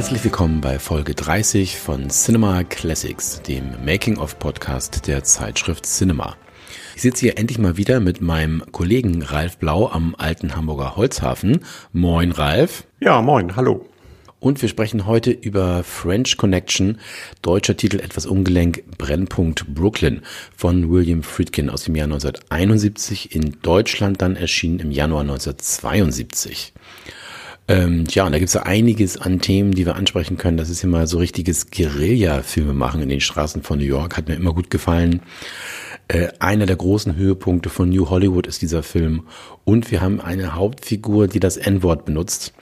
Herzlich willkommen bei Folge 30 von Cinema Classics, dem Making-of-Podcast der Zeitschrift Cinema. Ich sitze hier endlich mal wieder mit meinem Kollegen Ralf Blau am alten Hamburger Holzhafen. Moin, Ralf. Ja, moin, hallo. Und wir sprechen heute über French Connection, deutscher Titel etwas ungelenk, Brennpunkt Brooklyn von William Friedkin aus dem Jahr 1971, in Deutschland dann erschienen im Januar 1972. Ähm, ja, und da gibt's ja einiges an Themen, die wir ansprechen können. Das ist immer so richtiges Guerilla-Filme machen in den Straßen von New York, hat mir immer gut gefallen. Äh, einer der großen Höhepunkte von New Hollywood ist dieser Film. Und wir haben eine Hauptfigur, die das N-Wort benutzt.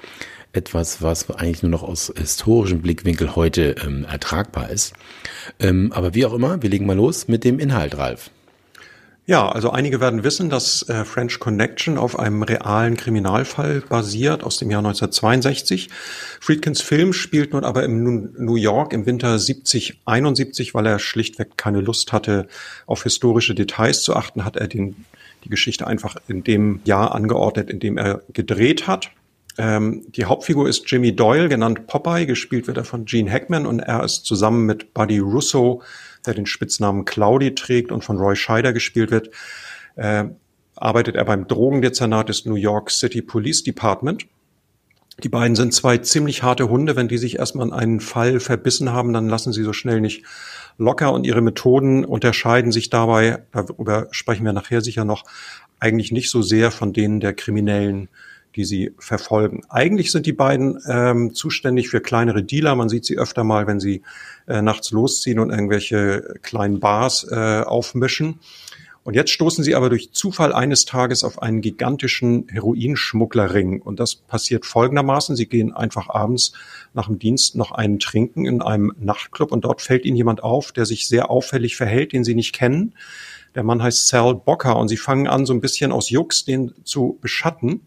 Etwas, was eigentlich nur noch aus historischem Blickwinkel heute ähm, ertragbar ist. Ähm, aber wie auch immer, wir legen mal los mit dem Inhalt, Ralf. Ja, also einige werden wissen, dass äh, French Connection auf einem realen Kriminalfall basiert aus dem Jahr 1962. Friedkins Film spielt nun aber im New York im Winter 70, 71, weil er schlichtweg keine Lust hatte, auf historische Details zu achten, hat er den, die Geschichte einfach in dem Jahr angeordnet, in dem er gedreht hat. Ähm, die Hauptfigur ist Jimmy Doyle, genannt Popeye, gespielt wird er von Gene Hackman und er ist zusammen mit Buddy Russo der den Spitznamen Cloudy trägt und von Roy Scheider gespielt wird, äh, arbeitet er beim Drogendezernat des New York City Police Department. Die beiden sind zwei ziemlich harte Hunde. Wenn die sich erstmal in einen Fall verbissen haben, dann lassen sie so schnell nicht locker und ihre Methoden unterscheiden sich dabei, darüber sprechen wir nachher sicher noch, eigentlich nicht so sehr von denen der Kriminellen die sie verfolgen. Eigentlich sind die beiden ähm, zuständig für kleinere Dealer. Man sieht sie öfter mal, wenn sie äh, nachts losziehen und irgendwelche kleinen Bars äh, aufmischen. Und jetzt stoßen sie aber durch Zufall eines Tages auf einen gigantischen Heroinschmugglerring. Und das passiert folgendermaßen. Sie gehen einfach abends nach dem Dienst noch einen trinken in einem Nachtclub und dort fällt ihnen jemand auf, der sich sehr auffällig verhält, den sie nicht kennen. Der Mann heißt Sal Bocker und sie fangen an, so ein bisschen aus Jux den zu beschatten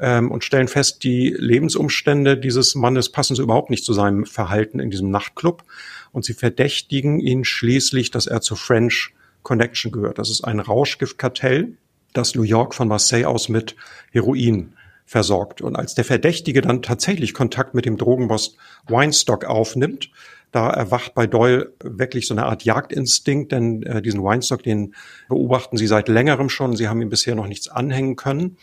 ähm, und stellen fest, die Lebensumstände dieses Mannes passen so überhaupt nicht zu seinem Verhalten in diesem Nachtclub. Und sie verdächtigen ihn schließlich, dass er zur French Connection gehört. Das ist ein Rauschgiftkartell, das New York von Marseille aus mit Heroin versorgt. Und als der Verdächtige dann tatsächlich Kontakt mit dem Drogenboss Weinstock aufnimmt, da erwacht bei Doyle wirklich so eine Art Jagdinstinkt, denn äh, diesen Weinstock, den beobachten sie seit längerem schon. Sie haben ihm bisher noch nichts anhängen können.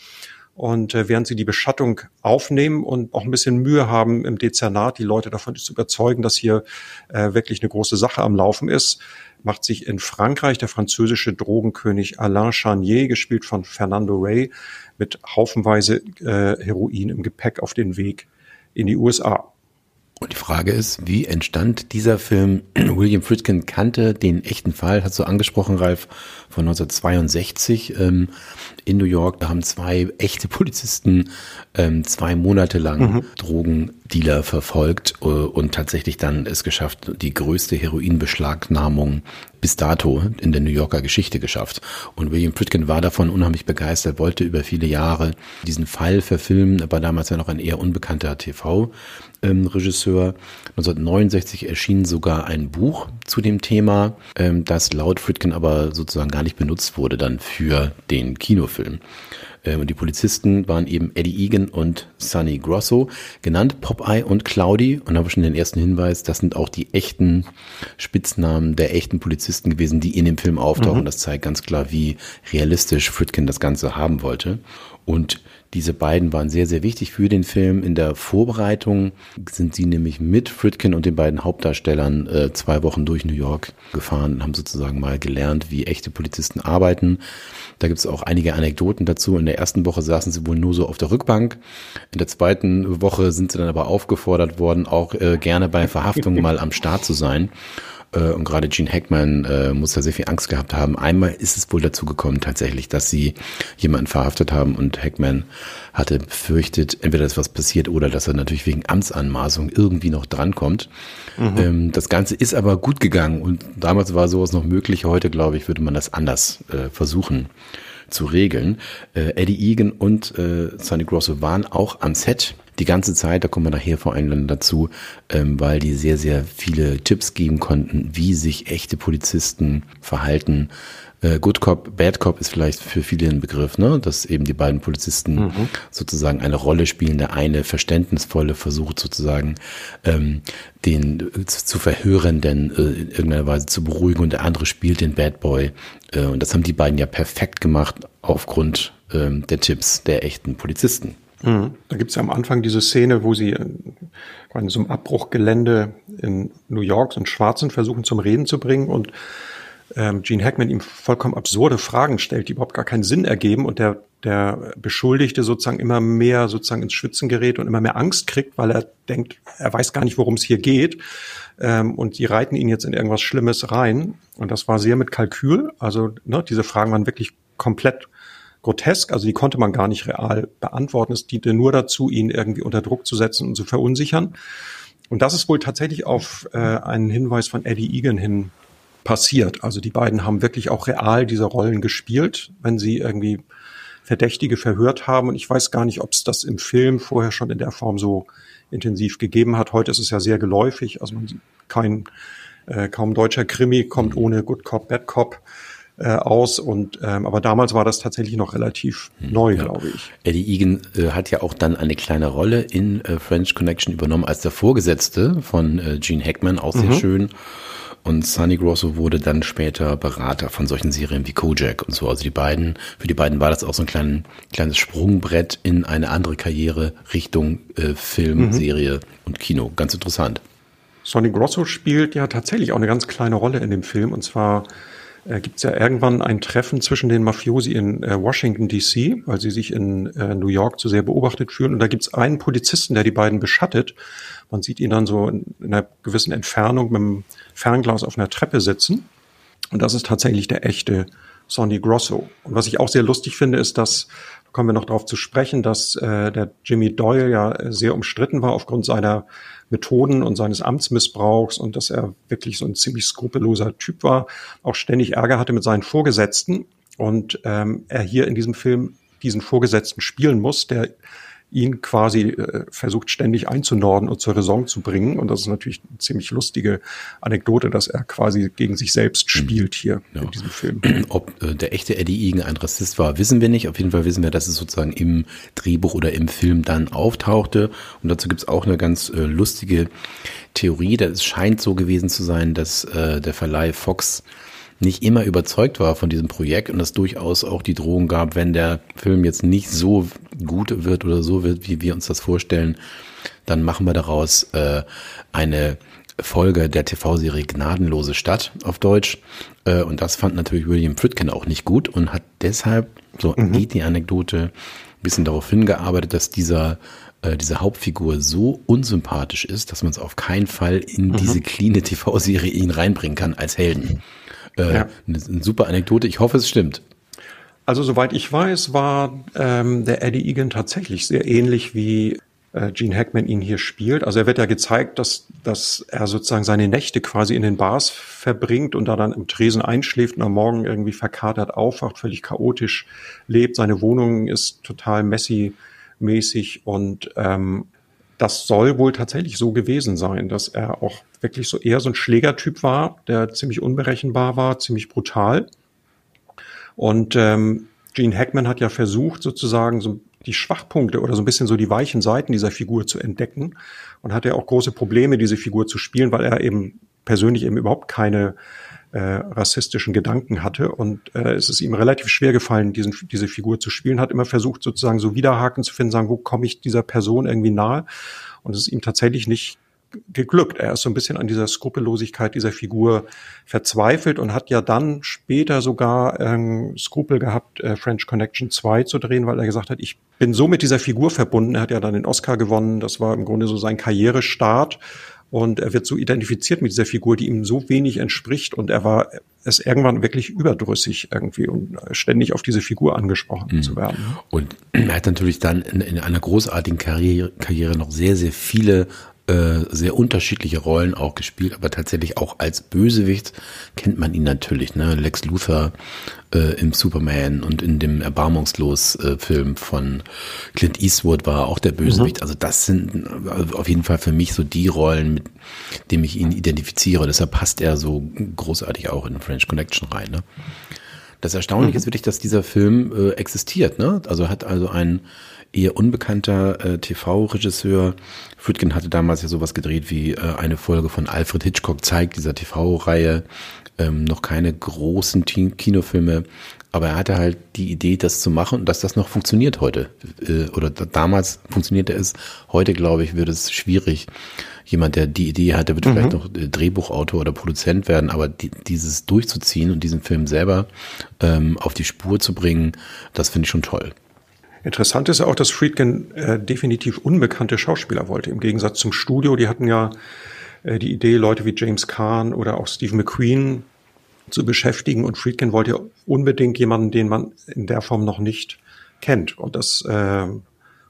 Und äh, während sie die Beschattung aufnehmen und auch ein bisschen Mühe haben im Dezernat, die Leute davon zu überzeugen, dass hier äh, wirklich eine große Sache am Laufen ist, macht sich in Frankreich der französische Drogenkönig Alain Charnier, gespielt von Fernando Rey, mit haufenweise äh, Heroin im Gepäck auf den Weg in die USA. Und die Frage ist, wie entstand dieser Film? William Friedkin kannte den echten Fall, hast du angesprochen, Ralf, von 1962 ähm, in New York. Da haben zwei echte Polizisten ähm, zwei Monate lang mhm. Drogendealer verfolgt äh, und tatsächlich dann es geschafft, die größte Heroinbeschlagnahmung bis dato in der New Yorker Geschichte geschafft. Und William Friedkin war davon unheimlich begeistert, wollte über viele Jahre diesen Fall verfilmen, aber damals ja noch ein eher unbekannter TV-Regisseur. 1969 erschien sogar ein Buch zu dem Thema, ähm, das laut Friedkin aber sozusagen gar nicht benutzt wurde dann für den Kinofilm. Ähm, und die Polizisten waren eben Eddie Egan und Sonny Grosso, genannt Popeye und Cloudy. Und da haben wir schon den ersten Hinweis, das sind auch die echten Spitznamen der echten Polizisten gewesen, die in dem Film auftauchen. Mhm. Das zeigt ganz klar, wie realistisch Fritkin das Ganze haben wollte. Und diese beiden waren sehr, sehr wichtig für den Film. In der Vorbereitung sind sie nämlich mit Fritkin und den beiden Hauptdarstellern äh, zwei Wochen durch New York gefahren und haben sozusagen mal gelernt, wie echte Polizisten arbeiten. Da gibt es auch einige Anekdoten dazu. In der ersten Woche saßen sie wohl nur so auf der Rückbank. In der zweiten Woche sind sie dann aber aufgefordert worden, auch äh, gerne bei Verhaftungen mal am Start zu sein. Äh, und gerade Gene Hackman äh, muss da sehr viel Angst gehabt haben. Einmal ist es wohl dazu gekommen tatsächlich, dass sie jemanden verhaftet haben und Hackman hatte befürchtet, entweder dass was passiert oder dass er natürlich wegen Amtsanmaßung irgendwie noch drankommt. Mhm. Ähm, das Ganze ist aber gut gegangen und damals war sowas noch möglich. Heute, glaube ich, würde man das anders äh, versuchen zu regeln. Äh, Eddie Egan und äh, Sonny Grosso waren auch am Set die ganze Zeit, da kommen wir nachher vor allem dazu, ähm, weil die sehr, sehr viele Tipps geben konnten, wie sich echte Polizisten verhalten. Äh, Good Cop, Bad Cop ist vielleicht für viele ein Begriff, ne? dass eben die beiden Polizisten mhm. sozusagen eine Rolle spielen. Der eine verständnisvolle versucht sozusagen ähm, den äh, zu verhörenden äh, in irgendeiner Weise zu beruhigen und der andere spielt den Bad Boy. Äh, und das haben die beiden ja perfekt gemacht aufgrund ähm, der Tipps der echten Polizisten. Mhm. Da gibt es ja am Anfang diese Szene, wo sie in so einem Abbruchgelände in New York so Schwarzen versuchen zum Reden zu bringen und ähm, Gene Hackman ihm vollkommen absurde Fragen stellt, die überhaupt gar keinen Sinn ergeben und der, der Beschuldigte sozusagen immer mehr sozusagen ins Schwitzen gerät und immer mehr Angst kriegt, weil er denkt, er weiß gar nicht, worum es hier geht. Ähm, und die reiten ihn jetzt in irgendwas Schlimmes rein. Und das war sehr mit Kalkül. Also ne, diese Fragen waren wirklich komplett grotesk, also die konnte man gar nicht real beantworten. Es diente nur dazu, ihn irgendwie unter Druck zu setzen und zu verunsichern. Und das ist wohl tatsächlich auf äh, einen Hinweis von Eddie Egan hin passiert. Also die beiden haben wirklich auch real diese Rollen gespielt, wenn sie irgendwie Verdächtige verhört haben. Und ich weiß gar nicht, ob es das im Film vorher schon in der Form so intensiv gegeben hat. Heute ist es ja sehr geläufig. Also man, kein äh, kaum deutscher Krimi kommt ohne Good Cop, Bad Cop äh, aus. Und ähm, aber damals war das tatsächlich noch relativ hm, neu, ja. glaube ich. Eddie Egan äh, hat ja auch dann eine kleine Rolle in äh, French Connection übernommen als der Vorgesetzte von äh, Gene Hackman, auch sehr mhm. schön. Und Sonny Grosso wurde dann später Berater von solchen Serien wie Kojak und so. Also die beiden, für die beiden war das auch so ein klein, kleines Sprungbrett in eine andere Karriere Richtung äh, Film, mhm. Serie und Kino. Ganz interessant. Sonny Grosso spielt ja tatsächlich auch eine ganz kleine Rolle in dem Film. Und zwar äh, gibt es ja irgendwann ein Treffen zwischen den Mafiosi in äh, Washington DC, weil sie sich in äh, New York zu sehr beobachtet fühlen. Und da gibt es einen Polizisten, der die beiden beschattet. Man sieht ihn dann so in, in einer gewissen Entfernung mit dem Fernglas auf einer Treppe sitzen. Und das ist tatsächlich der echte Sonny Grosso. Und was ich auch sehr lustig finde, ist, dass, da kommen wir noch darauf zu sprechen, dass äh, der Jimmy Doyle ja sehr umstritten war aufgrund seiner Methoden und seines Amtsmissbrauchs und dass er wirklich so ein ziemlich skrupelloser Typ war, auch ständig Ärger hatte mit seinen Vorgesetzten. Und ähm, er hier in diesem Film diesen Vorgesetzten spielen muss, der ihn quasi äh, versucht ständig einzunorden und zur Raison zu bringen. Und das ist natürlich eine ziemlich lustige Anekdote, dass er quasi gegen sich selbst hm. spielt hier ja. in diesem Film. Ob äh, der echte Eddie Egan ein Rassist war, wissen wir nicht. Auf jeden Fall wissen wir, dass es sozusagen im Drehbuch oder im Film dann auftauchte. Und dazu gibt's auch eine ganz äh, lustige Theorie. Es scheint so gewesen zu sein, dass äh, der Verleih Fox nicht immer überzeugt war von diesem Projekt und es durchaus auch die Drohung gab, wenn der Film jetzt nicht so gut wird oder so wird, wie wir uns das vorstellen, dann machen wir daraus äh, eine Folge der TV-Serie Gnadenlose Stadt auf Deutsch. Äh, und das fand natürlich William Friedkin auch nicht gut und hat deshalb, so mhm. geht die Anekdote, ein bisschen darauf hingearbeitet, dass dieser äh, diese Hauptfigur so unsympathisch ist, dass man es auf keinen Fall in mhm. diese cleane TV-Serie ihn reinbringen kann als Helden. Äh, ja. eine, eine super Anekdote. Ich hoffe, es stimmt. Also soweit ich weiß, war ähm, der Eddie Egan tatsächlich sehr ähnlich wie äh, Gene Hackman ihn hier spielt. Also er wird ja gezeigt, dass, dass er sozusagen seine Nächte quasi in den Bars verbringt und da dann im Tresen einschläft und am Morgen irgendwie verkatert aufwacht, völlig chaotisch lebt. Seine Wohnung ist total messy mäßig und ähm, das soll wohl tatsächlich so gewesen sein, dass er auch wirklich so eher so ein Schlägertyp war, der ziemlich unberechenbar war, ziemlich brutal. Und ähm, Gene Hackman hat ja versucht, sozusagen so die Schwachpunkte oder so ein bisschen so die weichen Seiten dieser Figur zu entdecken und hatte ja auch große Probleme, diese Figur zu spielen, weil er eben persönlich eben überhaupt keine äh, rassistischen Gedanken hatte. Und äh, es ist ihm relativ schwer gefallen, diesen, diese Figur zu spielen, hat immer versucht, sozusagen so Widerhaken zu finden, sagen, wo komme ich dieser Person irgendwie nahe? Und es ist ihm tatsächlich nicht geglückt. Er ist so ein bisschen an dieser Skrupellosigkeit dieser Figur verzweifelt und hat ja dann später sogar ähm, Skrupel gehabt, äh, French Connection 2 zu drehen, weil er gesagt hat, ich bin so mit dieser Figur verbunden. Er hat ja dann den Oscar gewonnen. Das war im Grunde so sein Karrierestart. Und er wird so identifiziert mit dieser Figur, die ihm so wenig entspricht. Und er war es irgendwann wirklich überdrüssig irgendwie und ständig auf diese Figur angesprochen mhm. zu werden. Und er hat natürlich dann in, in einer großartigen Karriere, Karriere noch sehr, sehr viele äh, sehr unterschiedliche Rollen auch gespielt, aber tatsächlich auch als Bösewicht kennt man ihn natürlich. Ne? Lex Luthor äh, im Superman und in dem Erbarmungslos-Film äh, von Clint Eastwood war auch der Bösewicht. Mhm. Also das sind also auf jeden Fall für mich so die Rollen, mit denen ich ihn identifiziere. Deshalb passt er so großartig auch in French Connection rein. Ne? Das Erstaunliche mhm. ist wirklich, dass dieser Film äh, existiert. Ne? Also hat also ein eher unbekannter äh, TV-Regisseur. Friedkin hatte damals ja sowas gedreht wie äh, eine Folge von Alfred Hitchcock zeigt, dieser TV-Reihe. Ähm, noch keine großen Kinofilme, aber er hatte halt die Idee, das zu machen und dass das noch funktioniert heute. Äh, oder damals funktionierte es. Heute, glaube ich, wird es schwierig. Jemand, der die Idee hatte, wird mhm. vielleicht noch äh, Drehbuchautor oder Produzent werden, aber die, dieses durchzuziehen und diesen Film selber ähm, auf die Spur zu bringen, das finde ich schon toll. Interessant ist auch, dass Friedkin äh, definitiv unbekannte Schauspieler wollte, im Gegensatz zum Studio. Die hatten ja äh, die Idee, Leute wie James Kahn oder auch Steve McQueen zu beschäftigen. Und Friedkin wollte unbedingt jemanden, den man in der Form noch nicht kennt. Und das äh,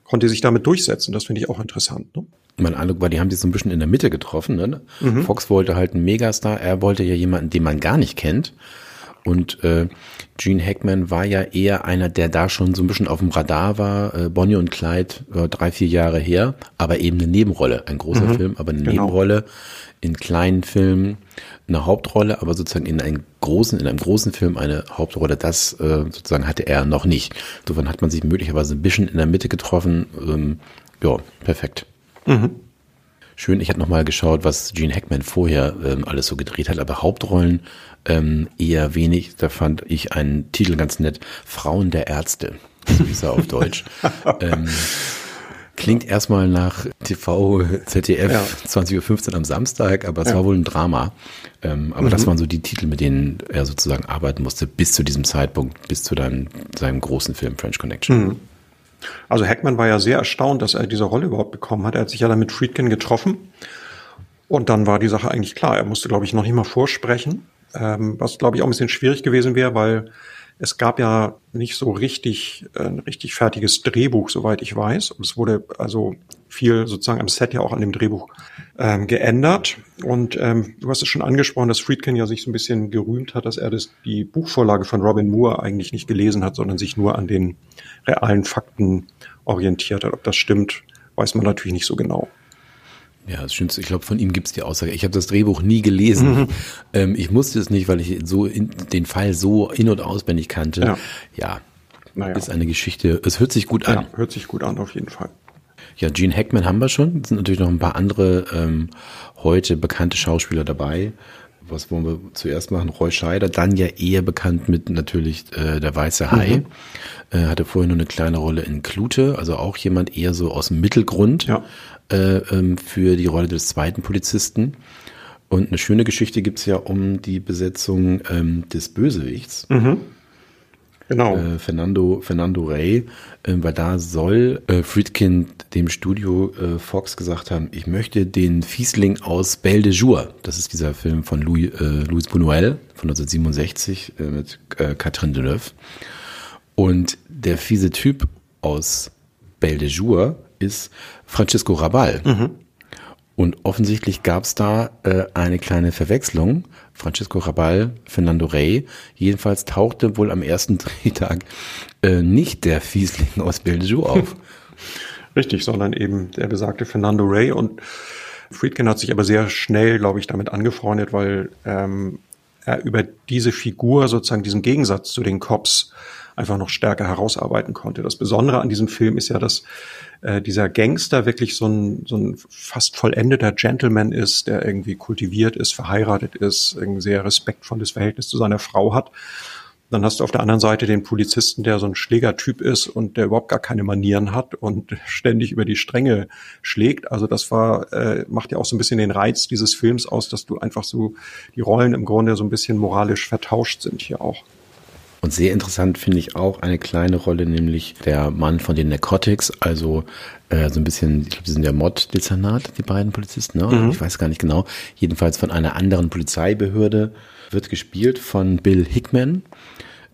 konnte sich damit durchsetzen. Das finde ich auch interessant. Ne? Mein Eindruck war, die haben sich so ein bisschen in der Mitte getroffen. Ne? Mhm. Fox wollte halt einen Megastar, er wollte ja jemanden, den man gar nicht kennt. Und äh, Gene Hackman war ja eher einer, der da schon so ein bisschen auf dem Radar war. Äh, Bonnie und Clyde, äh, drei, vier Jahre her, aber eben eine Nebenrolle. Ein großer mhm, Film, aber eine genau. Nebenrolle. In kleinen Filmen eine Hauptrolle, aber sozusagen in einem großen, in einem großen Film eine Hauptrolle. Das äh, sozusagen hatte er noch nicht. Insofern hat man sich möglicherweise ein bisschen in der Mitte getroffen. Ähm, ja, perfekt. Mhm. Schön, ich habe nochmal geschaut, was Gene Hackman vorher ähm, alles so gedreht hat, aber Hauptrollen ähm, eher wenig. Da fand ich einen Titel ganz nett, Frauen der Ärzte, so hieß er auf Deutsch. ähm, klingt erstmal nach TV, ZDF, ja. 20.15 Uhr am Samstag, aber es ja. war wohl ein Drama. Ähm, aber mhm. das waren so die Titel, mit denen er sozusagen arbeiten musste, bis zu diesem Zeitpunkt, bis zu deinem, seinem großen Film French Connection. Mhm. Also Hackman war ja sehr erstaunt, dass er diese Rolle überhaupt bekommen hat. Er hat sich ja dann mit Friedkin getroffen. Und dann war die Sache eigentlich klar. Er musste, glaube ich, noch nicht mal vorsprechen, ähm, was, glaube ich, auch ein bisschen schwierig gewesen wäre, weil es gab ja nicht so richtig äh, ein richtig fertiges Drehbuch, soweit ich weiß. Und es wurde also viel sozusagen am Set ja auch an dem Drehbuch ähm, geändert. Und ähm, du hast es schon angesprochen, dass Friedkin ja sich so ein bisschen gerühmt hat, dass er das, die Buchvorlage von Robin Moore eigentlich nicht gelesen hat, sondern sich nur an den realen Fakten orientiert hat. Ob das stimmt, weiß man natürlich nicht so genau. Ja, das stimmt. Ich glaube, von ihm gibt es die Aussage. Ich habe das Drehbuch nie gelesen. Mhm. Ähm, ich musste es nicht, weil ich so in, den Fall so in- und auswendig kannte. Ja, ja naja. ist eine Geschichte. Es hört sich gut an. Ja, hört sich gut an, auf jeden Fall. Ja, Gene Hackman haben wir schon. Es sind natürlich noch ein paar andere ähm, heute bekannte Schauspieler dabei. Was wollen wir zuerst machen? Roy Scheider, dann ja eher bekannt mit natürlich äh, der Weiße Hai. Mhm. Äh, hatte vorher nur eine kleine Rolle in Klute, also auch jemand eher so aus dem Mittelgrund ja. Äh, ähm, für die Rolle des zweiten Polizisten. Und eine schöne Geschichte gibt's ja um die Besetzung ähm, des Bösewichts. Mhm. Genau. Äh, Fernando, Fernando Rey, äh, weil da soll äh, Friedkin dem Studio äh, Fox gesagt haben, ich möchte den Fiesling aus Belle de Jour, das ist dieser Film von Louis, äh, Louis Buñuel von 1967 äh, mit Catherine Deneuve. Und der fiese Typ aus Belle de Jour ist Francisco Rabal. Mhm. Und offensichtlich gab es da äh, eine kleine Verwechslung. Francisco Rabal, Fernando Rey. Jedenfalls tauchte wohl am ersten Drehtag äh, nicht der Fiesling aus Belgium auf. Richtig, sondern eben der besagte Fernando Rey. Und Friedkin hat sich aber sehr schnell, glaube ich, damit angefreundet, weil ähm, er über diese Figur, sozusagen diesen Gegensatz zu den Cops, einfach noch stärker herausarbeiten konnte. Das Besondere an diesem Film ist ja, dass äh, dieser Gangster wirklich so ein, so ein fast vollendeter Gentleman ist, der irgendwie kultiviert ist, verheiratet ist, ein sehr respektvolles Verhältnis zu seiner Frau hat. Dann hast du auf der anderen Seite den Polizisten, der so ein Schlägertyp ist und der überhaupt gar keine Manieren hat und ständig über die Stränge schlägt. Also das war, äh, macht ja auch so ein bisschen den Reiz dieses Films aus, dass du einfach so die Rollen im Grunde so ein bisschen moralisch vertauscht sind hier auch. Und sehr interessant finde ich auch eine kleine Rolle, nämlich der Mann von den Narcotics, also äh, so ein bisschen, ich glaube, die sind der Mod-Dezernat, die beiden Polizisten, ne? Mhm. ich weiß gar nicht genau, jedenfalls von einer anderen Polizeibehörde, wird gespielt von Bill Hickman.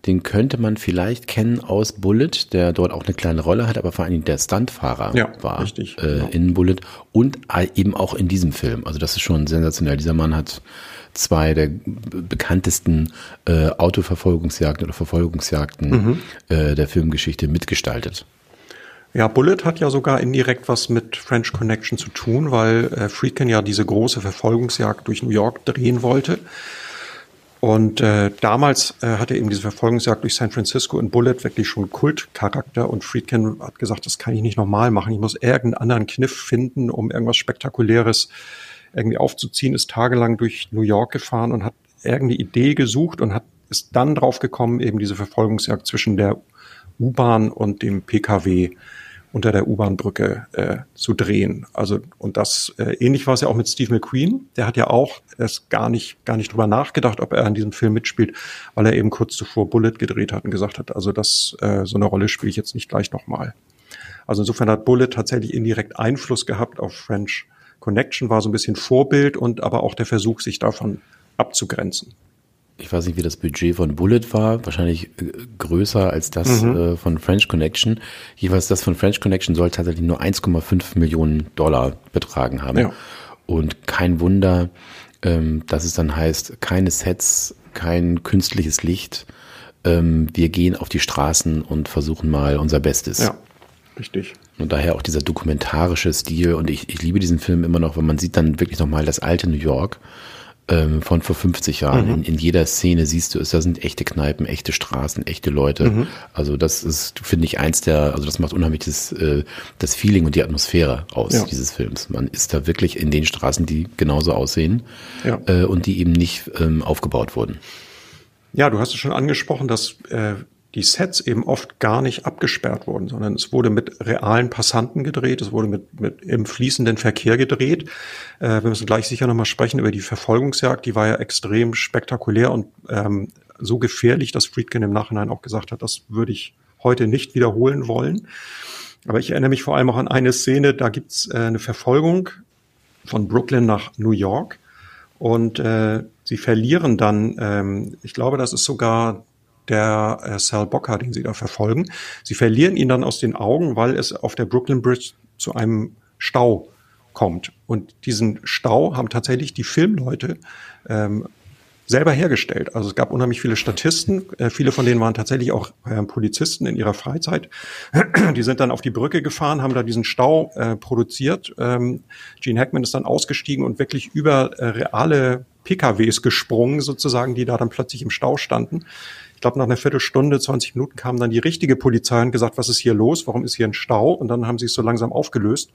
den könnte man vielleicht kennen aus Bullet, der dort auch eine kleine Rolle hat, aber vor allem der Stuntfahrer Ja, war richtig, äh, genau. in Bullet und äh, eben auch in diesem Film. Also das ist schon sensationell. Dieser Mann hat zwei der bekanntesten äh, Autoverfolgungsjagden oder Verfolgungsjagden Mhm. äh, der Filmgeschichte mitgestaltet. Ja, Bullet hat ja sogar indirekt was mit French Connection zu tun, weil äh, Friedkin ja diese große Verfolgungsjagd durch New York drehen wollte. Und äh, damals äh, hatte eben diese Verfolgungsjagd durch San Francisco in Bullet wirklich schon Kultcharakter und Friedkin hat gesagt, das kann ich nicht nochmal machen. Ich muss irgendeinen anderen Kniff finden, um irgendwas Spektakuläres irgendwie aufzuziehen, ist tagelang durch New York gefahren und hat irgendeine Idee gesucht und hat ist dann drauf gekommen, eben diese Verfolgungsjagd zwischen der U-Bahn und dem PKW unter der U-Bahn-Brücke äh, zu drehen. Also und das äh, ähnlich war es ja auch mit Steve McQueen. Der hat ja auch erst gar nicht gar nicht drüber nachgedacht, ob er an diesem Film mitspielt, weil er eben kurz zuvor Bullet gedreht hat und gesagt hat, also das äh, so eine Rolle spiele ich jetzt nicht gleich nochmal. Also insofern hat Bullet tatsächlich indirekt Einfluss gehabt auf French Connection, war so ein bisschen Vorbild und aber auch der Versuch, sich davon abzugrenzen. Ich weiß nicht, wie das Budget von Bullet war, wahrscheinlich äh, größer als das Mhm. äh, von French Connection. Jeweils das von French Connection soll tatsächlich nur 1,5 Millionen Dollar betragen haben. Ja. Und kein Wunder, ähm, dass es dann heißt, keine Sets, kein künstliches Licht. Ähm, wir gehen auf die Straßen und versuchen mal unser Bestes. Ja, richtig. Und daher auch dieser dokumentarische Stil. Und ich, ich liebe diesen Film immer noch, weil man sieht dann wirklich nochmal das alte New York ähm, von vor 50 Jahren. In, in jeder Szene siehst du es, da sind echte Kneipen, echte Straßen, echte Leute. Also das ist, finde ich, eins der, also das macht unheimlich das, äh, das Feeling und die Atmosphäre aus Ja. dieses Films. Man ist da wirklich in den Straßen, die genauso aussehen Ja. äh, und die eben nicht ähm, aufgebaut wurden. Ja, du hast es schon angesprochen, dass äh, die Sets eben oft gar nicht abgesperrt wurden, sondern es wurde mit realen Passanten gedreht, es wurde mit, mit im fließenden Verkehr gedreht. Äh, wir müssen gleich sicher nochmal sprechen über die Verfolgungsjagd, die war ja extrem spektakulär und ähm, so gefährlich, dass Friedkin im Nachhinein auch gesagt hat, das würde ich heute nicht wiederholen wollen. Aber ich erinnere mich vor allem auch an eine Szene, da gibt's äh, eine Verfolgung von Brooklyn nach New York und äh, sie verlieren dann, ähm, ich glaube, das ist sogar der äh, Sal Bocker, den sie da verfolgen. Sie verlieren ihn dann aus den Augen, weil es auf der Brooklyn Bridge zu einem Stau kommt. Und diesen Stau haben tatsächlich die Filmleute ähm, selber hergestellt. Also es gab unheimlich viele Statisten, äh, viele von denen waren tatsächlich auch äh, Polizisten in ihrer Freizeit. Die sind dann auf die Brücke gefahren, haben da diesen Stau äh, produziert. Ähm, Gene Hackman ist dann ausgestiegen und wirklich über äh, reale PKWs gesprungen, sozusagen, die da dann plötzlich im Stau standen. Ich glaube, nach einer Viertelstunde, 20 Minuten kam dann die richtige Polizei und gesagt, was ist hier los? Warum ist hier ein Stau? Und dann haben sie es so langsam aufgelöst,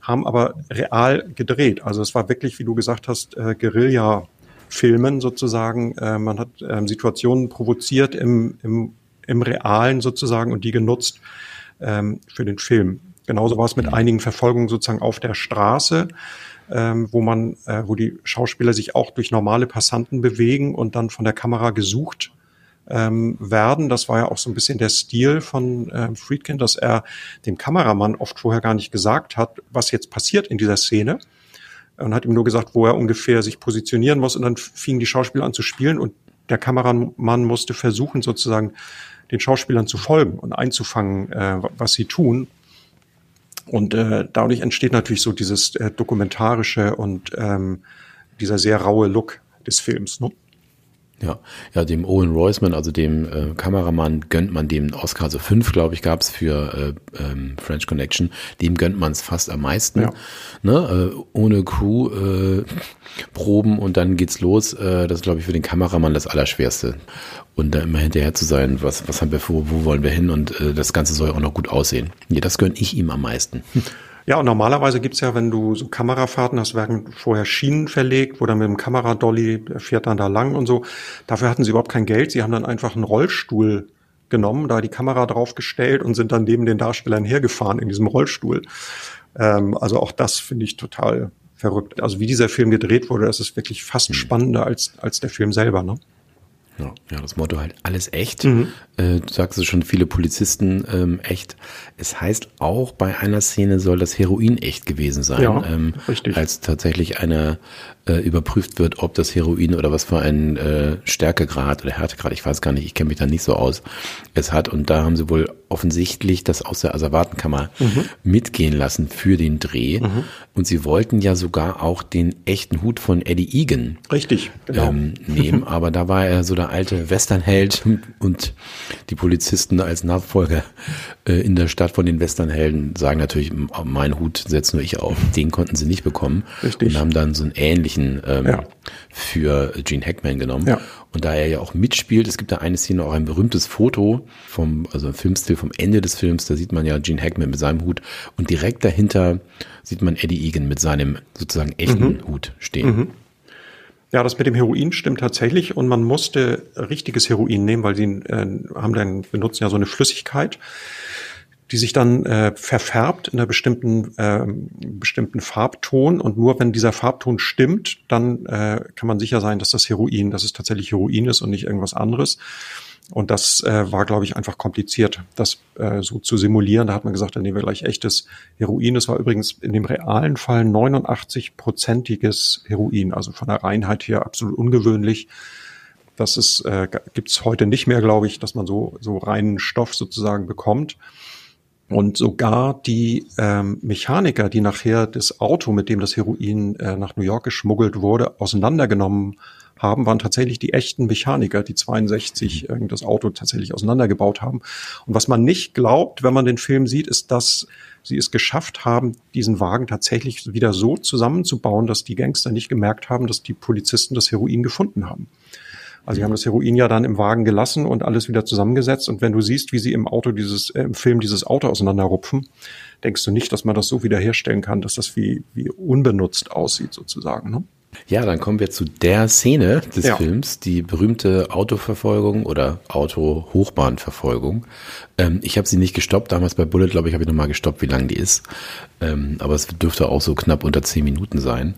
haben aber real gedreht. Also es war wirklich, wie du gesagt hast, äh, Guerilla Filmen sozusagen. Äh, man hat ähm, Situationen provoziert im, im, im Realen sozusagen und die genutzt ähm, für den Film. Genauso war es mit einigen Verfolgungen sozusagen auf der Straße, ähm, wo man, äh, wo die Schauspieler sich auch durch normale Passanten bewegen und dann von der Kamera gesucht ähm, werden. Das war ja auch so ein bisschen der Stil von ähm, Friedkin, dass er dem Kameramann oft vorher gar nicht gesagt hat, was jetzt passiert in dieser Szene und hat ihm nur gesagt, wo er ungefähr sich positionieren muss. Und dann fingen die Schauspieler an zu spielen und der Kameramann musste versuchen, sozusagen den Schauspielern zu folgen und einzufangen, äh, was sie tun. Und äh, dadurch entsteht natürlich so dieses äh, dokumentarische und ähm, dieser sehr raue Look des Films. Ne? Ja, ja, dem Owen Roisman, also dem äh, Kameramann, gönnt man dem Oscar, also fünf, glaube ich, gab's für äh, ähm, French Connection. Dem gönnt man es fast am meisten. Ja. Ne? Äh, ohne Crew äh, proben und dann geht's los. Äh, das ist, glaube ich, für den Kameramann das Allerschwerste. Und da immer hinterher zu sein, was, was haben wir vor, wo wollen wir hin und äh, das Ganze soll auch noch gut aussehen. Nee, das gönn ich ihm am meisten. Ja, und normalerweise gibt's ja, wenn du so Kamerafahrten hast, werden vorher Schienen verlegt, wo dann mit dem Kameradolly fährt dann da lang und so. Dafür hatten sie überhaupt kein Geld. Sie haben dann einfach einen Rollstuhl genommen, da die Kamera draufgestellt und sind dann neben den Darstellern hergefahren in diesem Rollstuhl. Ähm, also auch das finde ich total verrückt. Also wie dieser Film gedreht wurde, das ist wirklich fast spannender als, als der Film selber. Ne? Ja, ja, das Motto halt alles echt. Mhm. Äh, du sagst es schon, viele Polizisten ähm, echt. Es heißt auch, bei einer Szene soll das Heroin echt gewesen sein. Ja, ähm, richtig. Als tatsächlich einer äh, überprüft wird, ob das Heroin oder was für ein äh, Stärkegrad oder Härtegrad, ich weiß gar nicht, ich kenne mich da nicht so aus, es hat. Und da haben sie wohl offensichtlich das aus der Asservatenkammer mhm. mitgehen lassen für den Dreh. Mhm. Und sie wollten ja sogar auch den echten Hut von Eddie Egan Richtig, genau. ähm, nehmen, aber da war er so der alte Westernheld und die Polizisten als Nachfolger äh, in der Stadt von den Westernhelden sagen natürlich, mein Hut setzt nur ich auf. Den konnten sie nicht bekommen Richtig. und haben dann so einen ähnlichen ähm, ja. für Gene Hackman genommen. Ja. Und da er ja auch mitspielt, es gibt da eine Szene, auch ein berühmtes Foto vom, also ein Filmstil vom Ende des Films, da sieht man ja Gene Hackman mit seinem Hut und direkt dahinter sieht man Eddie Egan mit seinem sozusagen echten mhm. Hut stehen. Mhm. Ja, das mit dem Heroin stimmt tatsächlich und man musste richtiges Heroin nehmen, weil sie äh, haben dann benutzen ja so eine Flüssigkeit, die sich dann äh, verfärbt in einer bestimmten äh, bestimmten Farbton und nur wenn dieser Farbton stimmt, dann äh, kann man sicher sein, dass das Heroin, dass es tatsächlich Heroin ist und nicht irgendwas anderes. Und das äh, war, glaube ich, einfach kompliziert, das äh, so zu simulieren. Da hat man gesagt, dann nehmen wir gleich echtes Heroin. Das war übrigens in dem realen Fall 89-prozentiges Heroin, also von der Reinheit her absolut ungewöhnlich. Das ist, äh, gibt es heute nicht mehr, glaube ich, dass man so, so reinen Stoff sozusagen bekommt. Und sogar die ähm, Mechaniker, die nachher das Auto, mit dem das Heroin äh, nach New York geschmuggelt wurde, auseinandergenommen haben, waren tatsächlich die echten Mechaniker, die 62 äh, das Auto tatsächlich auseinandergebaut haben. Und was man nicht glaubt, wenn man den Film sieht, ist, dass sie es geschafft haben, diesen Wagen tatsächlich wieder so zusammenzubauen, dass die Gangster nicht gemerkt haben, dass die Polizisten das Heroin gefunden haben. Also sie haben das Heroin ja dann im Wagen gelassen und alles wieder zusammengesetzt. Und wenn du siehst, wie sie im Auto dieses, äh, im Film dieses Auto auseinanderrupfen, denkst du nicht, dass man das so wiederherstellen kann, dass das wie, wie unbenutzt aussieht sozusagen. Ne? Ja, dann kommen wir zu der Szene des ja. Films, die berühmte Autoverfolgung oder Auto-Hochbahnverfolgung. Ähm, ich habe sie nicht gestoppt, damals bei Bullet, glaube ich, habe ich nochmal gestoppt, wie lang die ist. Ähm, aber es dürfte auch so knapp unter zehn Minuten sein.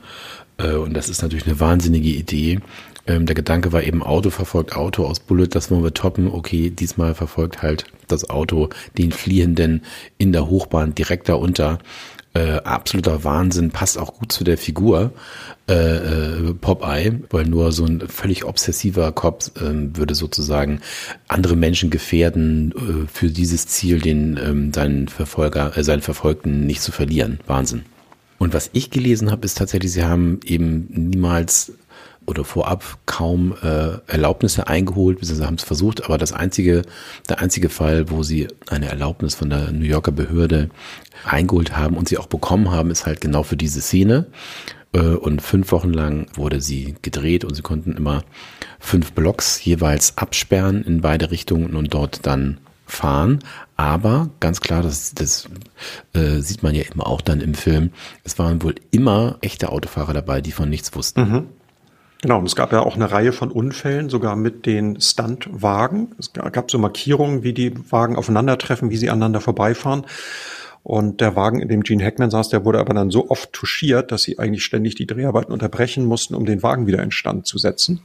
Äh, und das ist natürlich eine wahnsinnige Idee. Ähm, der Gedanke war eben, Auto verfolgt Auto aus Bullet, das wollen wir toppen. Okay, diesmal verfolgt halt das Auto den Fliehenden in der Hochbahn direkt darunter. Äh, absoluter Wahnsinn, passt auch gut zu der Figur äh, äh, Popeye, weil nur so ein völlig obsessiver Cop äh, würde sozusagen andere Menschen gefährden, äh, für dieses Ziel den ähm, seinen Verfolger, äh, seinen Verfolgten nicht zu verlieren. Wahnsinn. Und was ich gelesen habe, ist tatsächlich, sie haben eben niemals oder vorab kaum äh, Erlaubnisse eingeholt, beziehungsweise haben es versucht, aber das einzige, der einzige Fall, wo sie eine Erlaubnis von der New Yorker Behörde eingeholt haben und sie auch bekommen haben, ist halt genau für diese Szene. Äh, und fünf Wochen lang wurde sie gedreht und sie konnten immer fünf Blocks jeweils absperren in beide Richtungen und dort dann fahren. Aber ganz klar, das, das äh, sieht man ja immer auch dann im Film, es waren wohl immer echte Autofahrer dabei, die von nichts wussten. Mhm. Genau, und es gab ja auch eine Reihe von Unfällen, sogar mit den Stuntwagen. Es gab so Markierungen, wie die Wagen aufeinandertreffen, wie sie aneinander vorbeifahren. Und der Wagen, in dem Gene Hackman saß, der wurde aber dann so oft touchiert, dass sie eigentlich ständig die Dreharbeiten unterbrechen mussten, um den Wagen wieder in Stand zu setzen.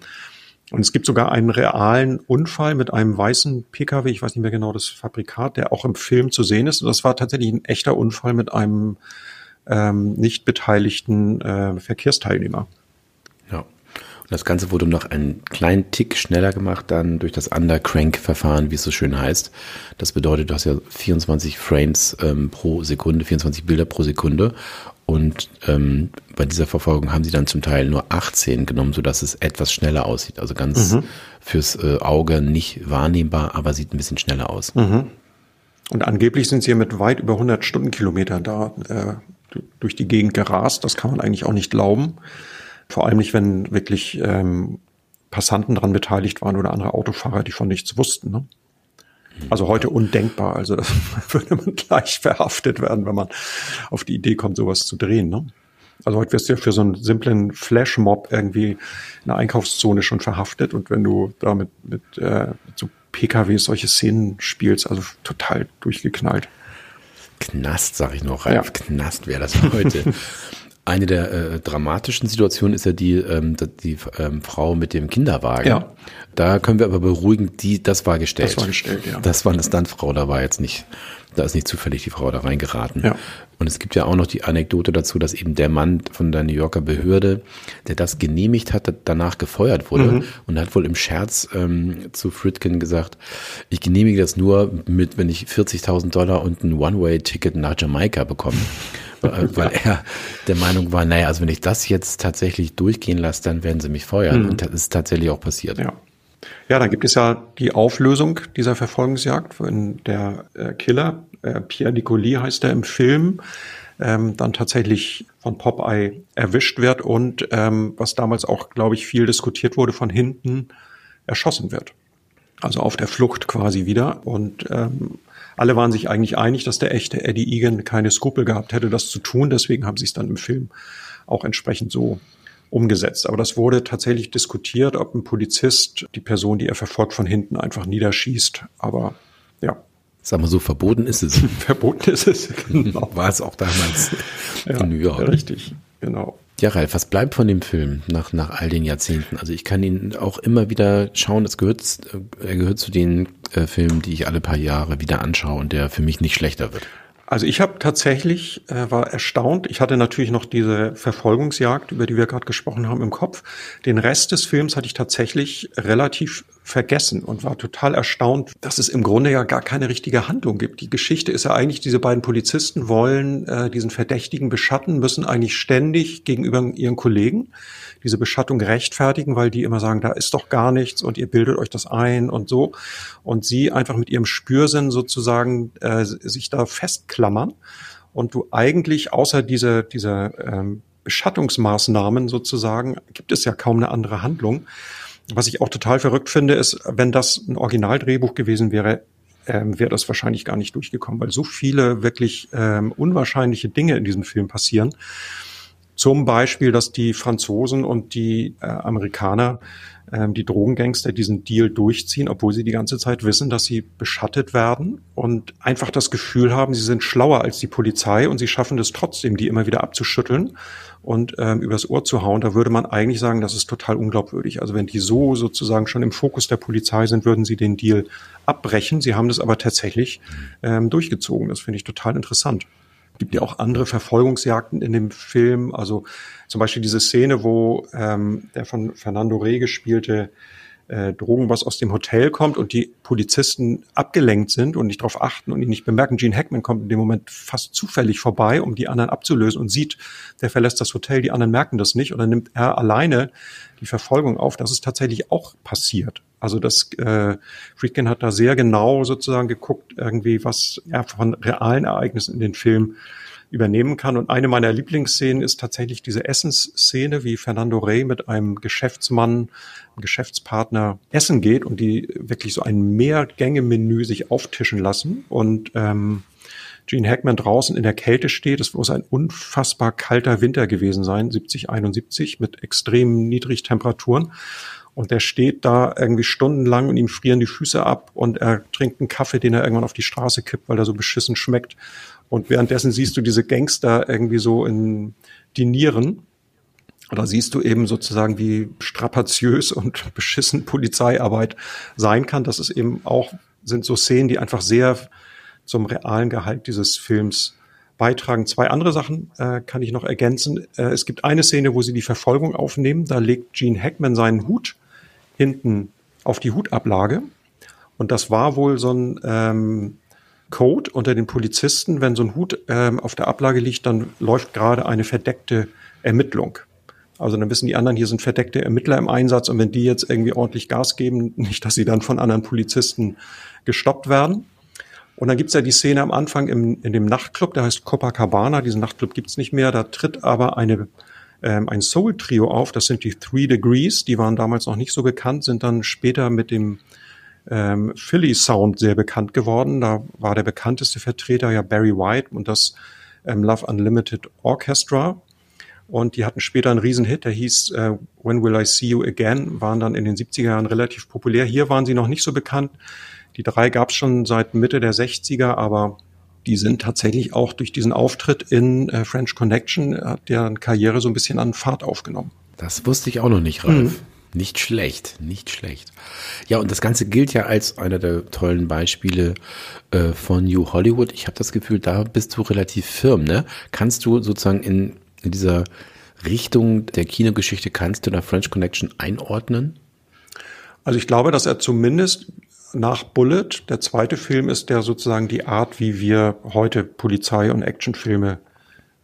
Und es gibt sogar einen realen Unfall mit einem weißen Pkw, ich weiß nicht mehr genau das Fabrikat, der auch im Film zu sehen ist. Und das war tatsächlich ein echter Unfall mit einem ähm, nicht beteiligten äh, Verkehrsteilnehmer. Und das Ganze wurde noch einen kleinen Tick schneller gemacht, dann durch das Undercrank-Verfahren, wie es so schön heißt. Das bedeutet, du hast ja 24 Frames ähm, pro Sekunde, 24 Bilder pro Sekunde. Und ähm, bei dieser Verfolgung haben sie dann zum Teil nur 18 genommen, sodass es etwas schneller aussieht. Also ganz mhm. fürs äh, Auge nicht wahrnehmbar, aber sieht ein bisschen schneller aus. Mhm. Und angeblich sind sie ja mit weit über 100 Stundenkilometern da äh, durch die Gegend gerast. Das kann man eigentlich auch nicht glauben. Vor allem nicht, wenn wirklich ähm, Passanten daran beteiligt waren oder andere Autofahrer, die von nichts wussten. Ne? Also heute undenkbar. Also das würde man gleich verhaftet werden, wenn man auf die Idee kommt, sowas zu drehen. Ne? Also heute wirst du ja für so einen simplen Flashmob irgendwie in der Einkaufszone schon verhaftet und wenn du da mit, mit, äh, mit so PKWs solche Szenen spielst, also total durchgeknallt. Knast, sag ich noch, Ralf. Ja. Knast wäre das heute. Eine der äh, dramatischen Situationen ist ja die, ähm, die ähm, Frau mit dem Kinderwagen. Ja. Da können wir aber beruhigen, die, das war gestellt. Das war gestellt, ja. Das war eine Stuntfrau, da war jetzt nicht, da ist nicht zufällig die Frau da reingeraten. Ja. Und es gibt ja auch noch die Anekdote dazu, dass eben der Mann von der New Yorker Behörde, der das genehmigt hat, danach gefeuert wurde mhm. und hat wohl im Scherz ähm, zu Fritkin gesagt, ich genehmige das nur mit, wenn ich 40.000 Dollar und ein One-Way-Ticket nach Jamaika bekomme. weil er der Meinung war, naja, also wenn ich das jetzt tatsächlich durchgehen lasse, dann werden sie mich feuern. Mhm. Und das ist tatsächlich auch passiert. Ja. Ja, dann gibt es ja die Auflösung dieser Verfolgungsjagd, wenn der äh, Killer, äh, Pierre Nicoli heißt er im Film, ähm, dann tatsächlich von Popeye erwischt wird und ähm, was damals auch, glaube ich, viel diskutiert wurde, von hinten erschossen wird. Also auf der Flucht quasi wieder. Und ähm, alle waren sich eigentlich einig, dass der echte Eddie Egan keine Skrupel gehabt hätte, das zu tun. Deswegen haben sie es dann im Film auch entsprechend so umgesetzt. Aber das wurde tatsächlich diskutiert, ob ein Polizist die Person, die er verfolgt, von hinten einfach niederschießt. Aber ja. Sag mal so, verboten ist es. verboten ist es, genau. War es auch damals ja, in New York. Richtig, genau. Ja, Ralf, was bleibt von dem Film nach, nach all den Jahrzehnten? Also ich kann ihn auch immer wieder schauen. Es gehört, äh, er gehört zu den äh, Filmen, die ich alle paar Jahre wieder anschaue und der für mich nicht schlechter wird. Also ich habe tatsächlich, äh, war erstaunt, ich hatte natürlich noch diese Verfolgungsjagd, über die wir gerade gesprochen haben, im Kopf. Den Rest des Films hatte ich tatsächlich relativ vergessen und war total erstaunt, dass es im Grunde ja gar keine richtige Handlung gibt. Die Geschichte ist ja eigentlich, diese beiden Polizisten wollen äh, diesen Verdächtigen beschatten, müssen eigentlich ständig gegenüber ihren Kollegen diese Beschattung rechtfertigen, weil die immer sagen, da ist doch gar nichts und ihr bildet euch das ein und so. Und sie einfach mit ihrem Spürsinn sozusagen äh, sich da festklammern und du eigentlich außer diese, diese ähm, Beschattungsmaßnahmen sozusagen gibt es ja kaum eine andere Handlung. Was ich auch total verrückt finde, ist, wenn das ein Originaldrehbuch gewesen wäre, ähm, wäre das wahrscheinlich gar nicht durchgekommen, weil so viele wirklich ähm, unwahrscheinliche Dinge in diesem Film passieren. Zum Beispiel, dass die Franzosen und die äh, Amerikaner, äh, die Drogengangster, diesen Deal durchziehen, obwohl sie die ganze Zeit wissen, dass sie beschattet werden und einfach das Gefühl haben, sie sind schlauer als die Polizei und sie schaffen es trotzdem, die immer wieder abzuschütteln und ähm, übers Ohr zu hauen. Da würde man eigentlich sagen, das ist total unglaubwürdig. Also wenn die so sozusagen schon im Fokus der Polizei sind, würden sie den Deal abbrechen. Sie haben das aber tatsächlich ähm, durchgezogen. Das finde ich total interessant gibt ja auch andere Verfolgungsjagden in dem Film. Also zum Beispiel diese Szene, wo ähm, der von Fernando Reh gespielte äh, Drogenboss aus dem Hotel kommt und die Polizisten abgelenkt sind und nicht darauf achten und ihn nicht bemerken. Gene Hackman kommt in dem Moment fast zufällig vorbei, um die anderen abzulösen und sieht, der verlässt das Hotel, die anderen merken das nicht und dann nimmt er alleine die Verfolgung auf. Das ist tatsächlich auch passiert. Also das äh, Friedkin hat da sehr genau sozusagen geguckt, irgendwie, was er von realen Ereignissen in den Film übernehmen kann. Und eine meiner Lieblingsszenen ist tatsächlich diese Essensszene, wie Fernando Rey mit einem Geschäftsmann, einem Geschäftspartner essen geht und die wirklich so ein Mehrgänge-Menü sich auftischen lassen und ähm, Gene Hackman draußen in der Kälte steht. Es muss ein unfassbar kalter Winter gewesen sein, 70, 71, mit extremen Niedrigtemperaturen. Und der steht da irgendwie stundenlang und ihm frieren die Füße ab und er trinkt einen Kaffee, den er irgendwann auf die Straße kippt, weil er so beschissen schmeckt. Und währenddessen siehst du diese Gangster irgendwie so in dinieren. Da siehst du eben sozusagen, wie strapaziös und beschissen Polizeiarbeit sein kann. Das ist eben auch, sind so Szenen, die einfach sehr zum realen Gehalt dieses Films beitragen. Zwei andere Sachen äh, kann ich noch ergänzen. Äh, es gibt eine Szene, wo sie die Verfolgung aufnehmen. Da legt Gene Hackman seinen Hut hinten auf die Hutablage. Und das war wohl so ein ähm, Code unter den Polizisten. Wenn so ein Hut ähm, auf der Ablage liegt, dann läuft gerade eine verdeckte Ermittlung. Also dann wissen die anderen, hier sind verdeckte Ermittler im Einsatz und wenn die jetzt irgendwie ordentlich Gas geben, nicht, dass sie dann von anderen Polizisten gestoppt werden. Und dann gibt's ja die Szene am Anfang im, in dem Nachtclub, der heißt Copacabana. Diesen Nachtclub gibt's nicht mehr. Da tritt aber eine ähm, ein Soul-Trio auf. Das sind die Three Degrees. Die waren damals noch nicht so bekannt, sind dann später mit dem ähm, Philly Sound sehr bekannt geworden. Da war der bekannteste Vertreter ja Barry White und das ähm, Love Unlimited Orchestra. Und die hatten später einen Riesenhit, der hieß äh, When Will I See You Again, waren dann in den 70er Jahren relativ populär. Hier waren sie noch nicht so bekannt. Die drei gab es schon seit Mitte der 60er, aber die sind tatsächlich auch durch diesen Auftritt in äh, French Connection, hat deren Karriere so ein bisschen an Fahrt aufgenommen. Das wusste ich auch noch nicht, Ralf. Mhm. Nicht schlecht, nicht schlecht. Ja, und das Ganze gilt ja als einer der tollen Beispiele äh, von New Hollywood. Ich habe das Gefühl, da bist du relativ firm, ne? Kannst du sozusagen in, in dieser Richtung der Kinogeschichte, kannst du da French Connection einordnen? Also ich glaube, dass er zumindest nach Bullet, der zweite Film ist, der sozusagen die Art, wie wir heute Polizei- und Actionfilme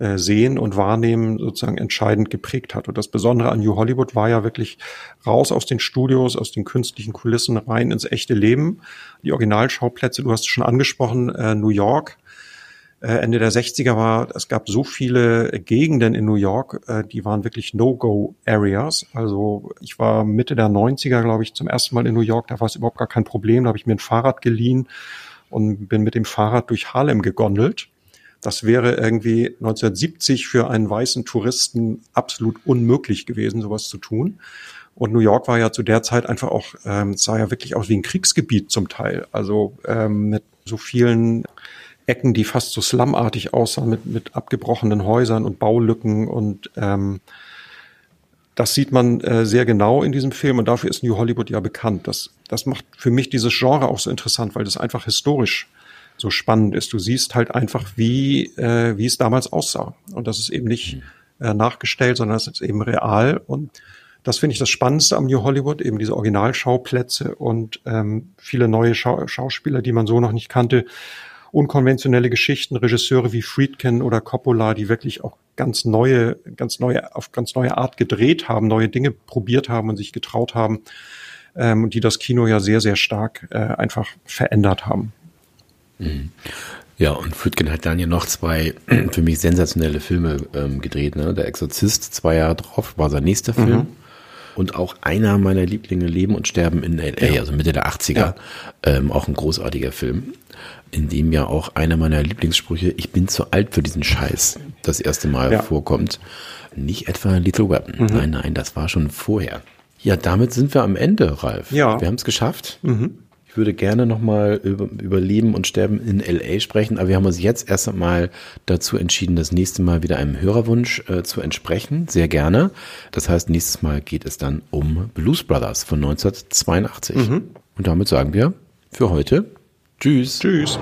äh, sehen und wahrnehmen, sozusagen entscheidend geprägt hat. Und das Besondere an New Hollywood war ja wirklich raus aus den Studios, aus den künstlichen Kulissen rein ins echte Leben. Die Originalschauplätze, du hast es schon angesprochen, äh, New York, äh, Ende der 60er war, es gab so viele Gegenden in New York, äh, die waren wirklich No-Go-Areas. Also ich war Mitte der 90er, glaube ich, zum ersten Mal in New York, da war es überhaupt gar kein Problem. Da habe ich mir ein Fahrrad geliehen und bin mit dem Fahrrad durch Harlem gegondelt. Das wäre irgendwie 1970 für einen weißen Touristen absolut unmöglich gewesen, sowas zu tun. Und New York war ja zu der Zeit einfach auch, ähm, sah ja wirklich aus wie ein Kriegsgebiet zum Teil. Also ähm, mit so vielen Ecken, die fast so slumartig aussahen, mit, mit abgebrochenen Häusern und Baulücken und ähm, das sieht man äh, sehr genau in diesem Film und dafür ist New Hollywood ja bekannt. Das, das macht für mich dieses Genre auch so interessant, weil das einfach historisch so spannend ist. Du siehst halt einfach, wie, äh, wie es damals aussah. Und das ist eben nicht mhm. äh, nachgestellt, sondern es ist eben real. Und das finde ich das Spannendste am New Hollywood, eben diese Originalschauplätze und ähm, viele neue Schau Schauspieler, die man so noch nicht kannte unkonventionelle Geschichten, Regisseure wie Friedkin oder Coppola, die wirklich auch ganz neue, ganz neue, auf ganz neue Art gedreht haben, neue Dinge probiert haben und sich getraut haben, ähm, die das Kino ja sehr, sehr stark äh, einfach verändert haben. Ja, und Friedkin hat dann ja noch zwei für mich sensationelle Filme ähm, gedreht. Ne? Der Exorzist, zwei Jahre drauf, war sein nächster Film. Mhm. Und auch einer meiner Lieblinge, Leben und Sterben in L.A., ja. also Mitte der 80er. Ja. Ähm, auch ein großartiger Film in dem ja auch einer meiner Lieblingssprüche, ich bin zu alt für diesen Scheiß, das erste Mal ja. vorkommt. Nicht etwa Little Weapon. Mhm. Nein, nein, das war schon vorher. Ja, damit sind wir am Ende, Ralf. Ja. Wir haben es geschafft. Mhm. Ich würde gerne nochmal über, über Leben und Sterben in LA sprechen, aber wir haben uns jetzt erst einmal dazu entschieden, das nächste Mal wieder einem Hörerwunsch äh, zu entsprechen. Sehr gerne. Das heißt, nächstes Mal geht es dann um Blues Brothers von 1982. Mhm. Und damit sagen wir für heute Tschüss. Tschüss.